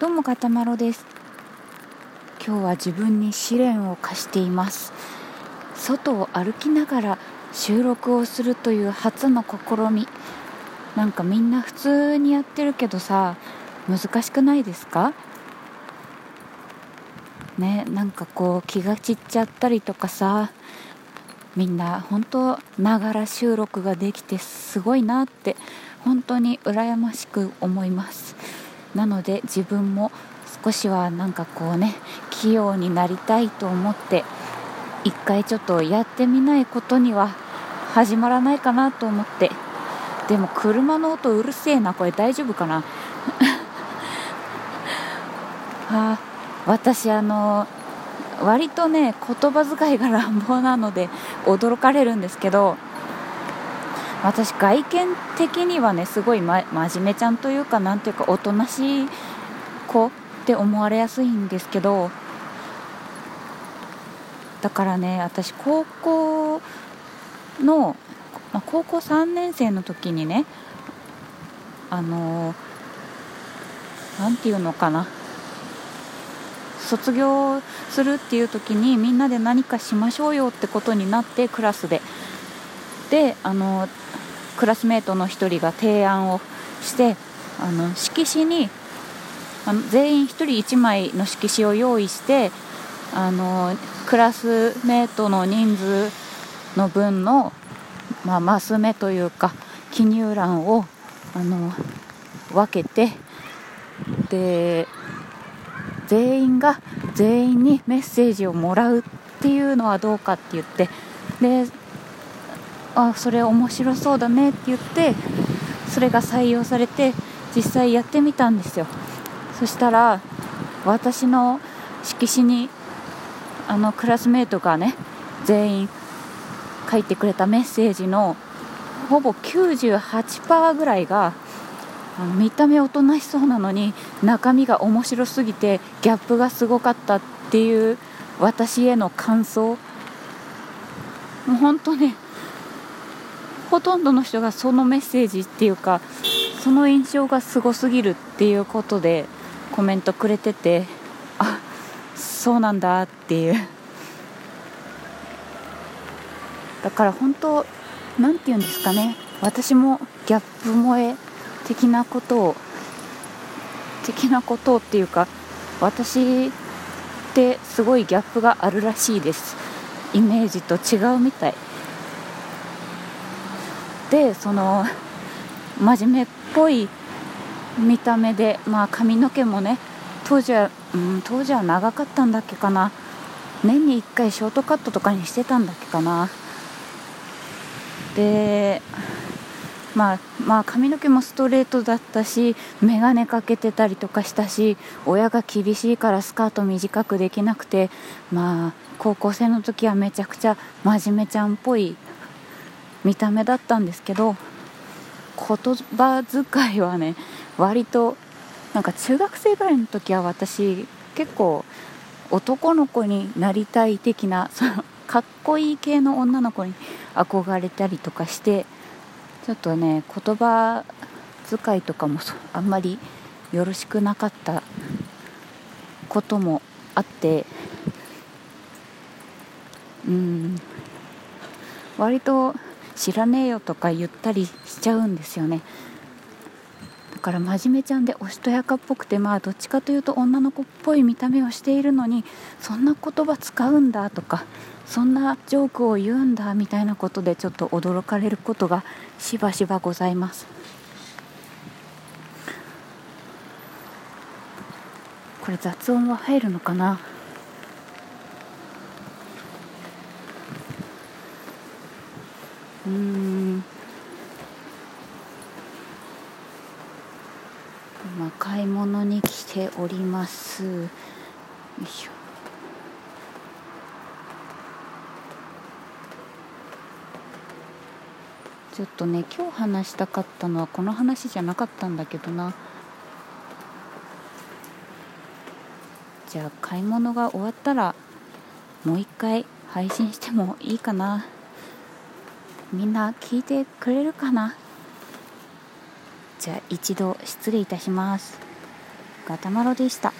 どうもかたまろです。今日は自分に試練を課しています。外を歩きながら収録をするという初の試み。なんかみんな普通にやってるけどさ難しくないですか？ねなんかこう気が散っちゃったりとかさみんな本当ながら収録ができてすごいなって本当に羨ましく思います。なので自分も少しはなんかこうね器用になりたいと思って一回ちょっとやってみないことには始まらないかなと思って。でも車の音うるせえなこれ大丈夫かな？あ私あの割とね言葉遣いが乱暴なので驚かれるんですけど私外見的にはねすごい、ま、真面目ちゃんというかなんていうかおとなしい子って思われやすいんですけどだからね私高校の、ま、高校3年生の時にねあの何て言うのかな卒業するっていう時にみんなで何かしましょうよってことになってクラスで。であのクラスメートの1人が提案をしてあの色紙にあの全員1人1枚の色紙を用意してあのクラスメートの人数の分の、まあ、マス目というか記入欄をあの分けてで全員が全員にメッセージをもらうっていうのはどうかって言ってであそれ面白そうだねって言ってそれが採用されて実際やってみたんですよ。そしたら私の色紙にあのクラスメートがね全員書いてくれたメッセージのほぼ98%ぐらいがあの見た目おとなしそうなのに中身が面白すぎてギャップがすごかったっていう私への感想。もう本当ねほとんどの人がそのメッセージっていうかその印象がすごすぎるっていうことでコメントくれててあそうなんだっていう。だから本当何て言うんですかね。私もギャップ萌え的なことを的なことっていうか私ってすごいギャップがあるらしいです。イメージと違うみたい。でその真面目っぽい見た目でまあ髪の毛もね当時は、うん、当時は長かったんだっけかな。年に1回ショートカットとかにしてたんだっけかな。でまあ、まあ髪の毛もストレートだったし眼鏡かけてたりとかしたし親が厳しいからスカート短くできなくてまあ高校生の時はめちゃくちゃ真面目ちゃんっぽい見た目だったんですけど言葉遣いはね割となんか中学生ぐらいの時は私結構男の子になりたい的なそのかっこいい系の女の子に憧れたりとかしてちょっとね言葉遣いとかもあんまりよろしくなかったこともあってうん割と知らねえよとか言ったりしちゃうんですよね。だから真面目ちゃんでおしとやかっぽくてまあどっちかというと女の子っぽい見た目をしているのにそんな言葉使うんだとかそんなジョークを言うんだみたいなことでちょっと驚かれることがしばしばございます。これ雑音は入るのかな？今買い物に来ております。よいしょ。ちょっとね今日話したかったのはこの話じゃなかったんだけどな。じゃあ買い物が終わったらもう一回配信してもいいかな。みんな聞いてくれるかな？じゃあ一度失礼いたしますガタマロでした。